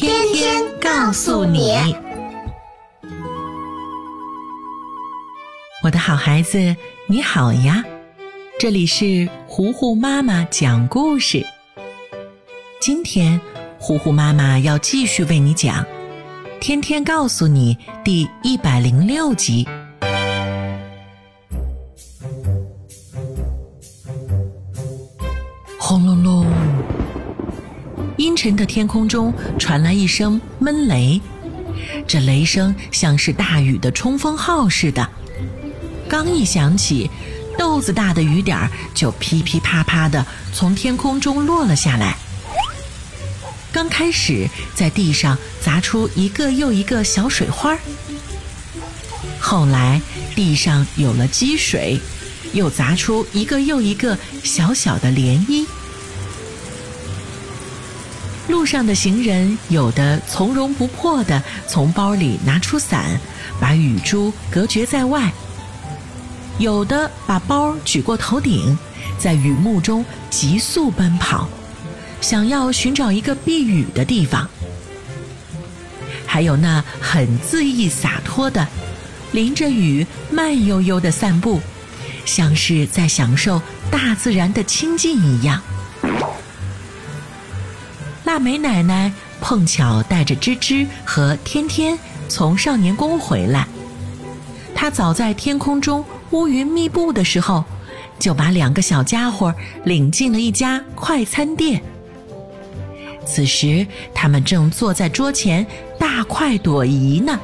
天天告诉你，我的好孩子，你好呀！这里是糊糊妈妈讲故事。今天，糊糊妈妈要继续为你讲《天天告诉你》第一百零六集。沉的天空中传来一声闷雷，这雷声像是大雨的冲锋号似的。刚一响起，豆子大的雨点儿就噼噼啪啪的从天空中落了下来。刚开始在地上砸出一个又一个小水花，后来地上有了积水，又砸出一个又一个小小的涟漪。路上的行人有的从容不迫地从包里拿出伞，把雨珠隔绝在外；有的把包举过头顶，在雨幕中急速奔跑，想要寻找一个避雨的地方；还有那很恣意洒脱的，淋着雨慢悠悠地散步，像是在享受大自然的亲近一样。腊梅奶奶碰巧带着吱吱和天天从少年宫回来，她早在天空中乌云密布的时候，就把两个小家伙领进了一家快餐店。此时，他们正坐在桌前大快朵颐呢，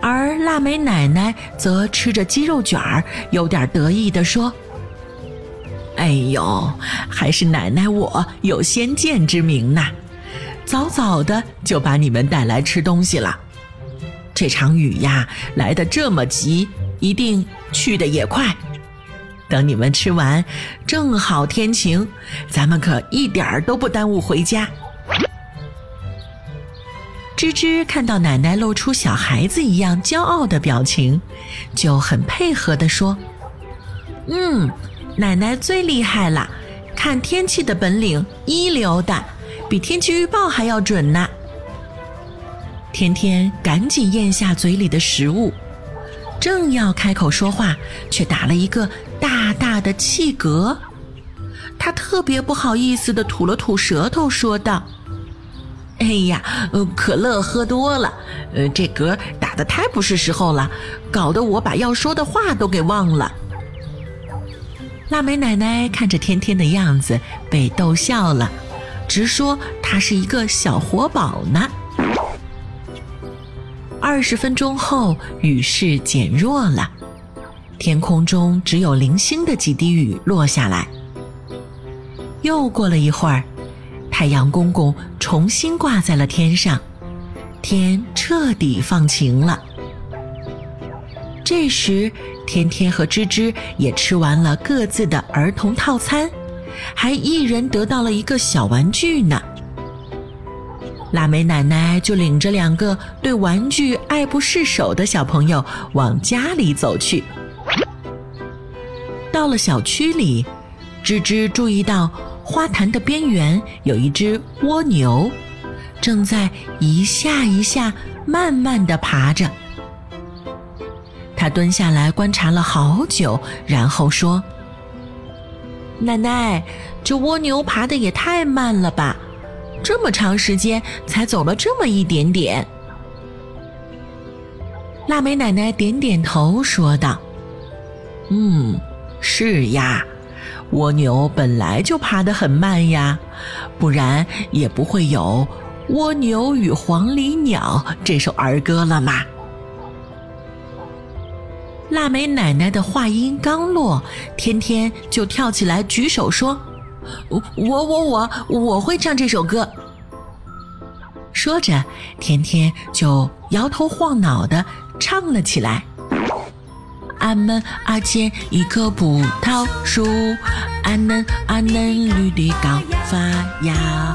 而腊梅奶奶则吃着鸡肉卷儿，有点得意地说。哎呦，还是奶奶我有先见之明呐，早早的就把你们带来吃东西了。这场雨呀来得这么急，一定去的也快。等你们吃完，正好天晴，咱们可一点儿都不耽误回家。吱吱看到奶奶露出小孩子一样骄傲的表情，就很配合地说：“嗯。”奶奶最厉害了，看天气的本领一流的，比天气预报还要准呢。天天赶紧咽下嘴里的食物，正要开口说话，却打了一个大大的气嗝。他特别不好意思的吐了吐舌头，说道：“哎呀，呃可乐喝多了，呃，这嗝打的太不是时候了，搞得我把要说的话都给忘了。”腊梅奶奶看着天天的样子，被逗笑了，直说他是一个小活宝呢。二十分钟后，雨势减弱了，天空中只有零星的几滴雨落下来。又过了一会儿，太阳公公重新挂在了天上，天彻底放晴了。这时。天天和芝芝也吃完了各自的儿童套餐，还一人得到了一个小玩具呢。腊梅奶奶就领着两个对玩具爱不释手的小朋友往家里走去。到了小区里，芝芝注意到花坛的边缘有一只蜗牛，正在一下一下慢慢地爬着。他蹲下来观察了好久，然后说：“奶奶，这蜗牛爬的也太慢了吧，这么长时间才走了这么一点点。”腊梅奶奶点点头说道：“嗯，是呀，蜗牛本来就爬得很慢呀，不然也不会有《蜗牛与黄鹂鸟》这首儿歌了嘛。”腊梅奶奶的话音刚落，天天就跳起来举手说：“我我我我我会唱这首歌。”说着，天天就摇头晃脑的唱了起来。俺们阿建一棵葡萄树，俺嫩俺嫩绿的刚发芽。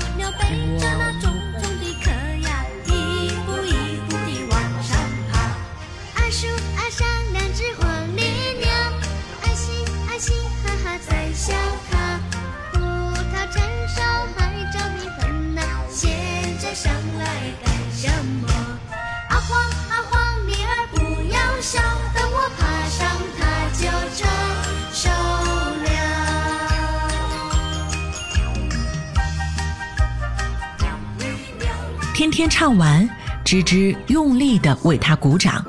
天天唱完，吱吱用力地为他鼓掌。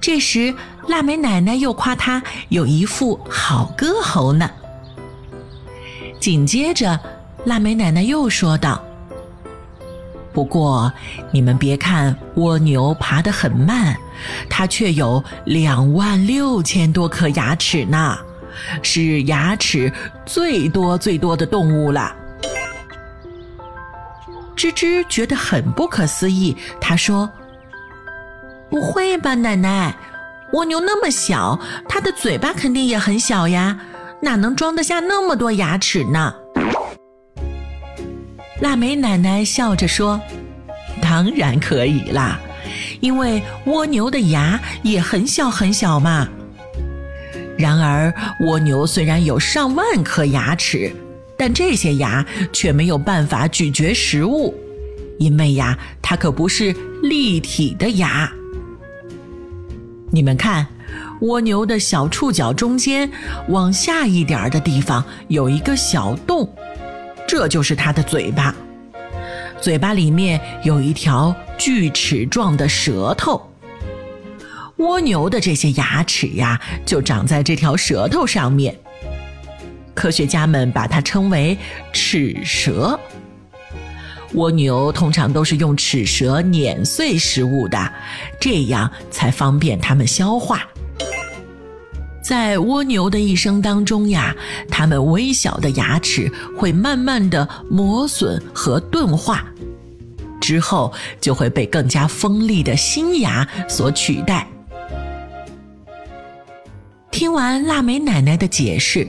这时，腊梅奶奶又夸他有一副好歌喉呢。紧接着，腊梅奶奶又说道：“不过，你们别看蜗牛爬得很慢，它却有两万六千多颗牙齿呢，是牙齿最多最多的动物了。”吱吱觉得很不可思议，他说：“不会吧，奶奶，蜗牛那么小，它的嘴巴肯定也很小呀，哪能装得下那么多牙齿呢？”腊梅奶奶笑着说：“当然可以啦，因为蜗牛的牙也很小很小嘛。然而，蜗牛虽然有上万颗牙齿。”但这些牙却没有办法咀嚼食物，因为呀，它可不是立体的牙。你们看，蜗牛的小触角中间往下一点儿的地方有一个小洞，这就是它的嘴巴。嘴巴里面有一条锯齿状的舌头。蜗牛的这些牙齿呀，就长在这条舌头上面。科学家们把它称为齿舌。蜗牛通常都是用齿舌碾碎食物的，这样才方便它们消化。在蜗牛的一生当中呀，它们微小的牙齿会慢慢的磨损和钝化，之后就会被更加锋利的新牙所取代。听完腊梅奶奶的解释。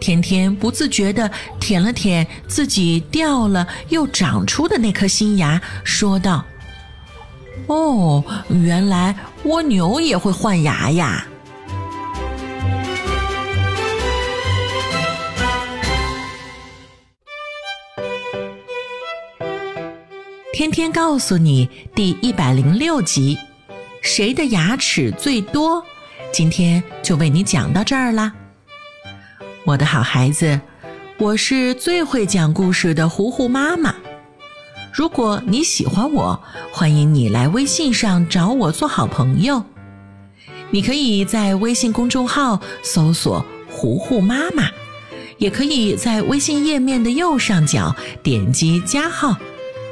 天天不自觉地舔了舔自己掉了又长出的那颗新牙，说道：“哦，原来蜗牛也会换牙呀！”天天告诉你第一百零六集，谁的牙齿最多？今天就为你讲到这儿啦。我的好孩子，我是最会讲故事的糊糊妈妈。如果你喜欢我，欢迎你来微信上找我做好朋友。你可以在微信公众号搜索“糊糊妈妈”，也可以在微信页面的右上角点击加号，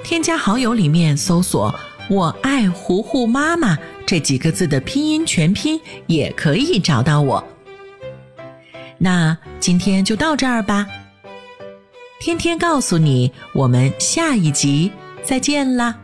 添加好友里面搜索“我爱糊糊妈妈”这几个字的拼音全拼，也可以找到我。那今天就到这儿吧。天天告诉你，我们下一集再见啦。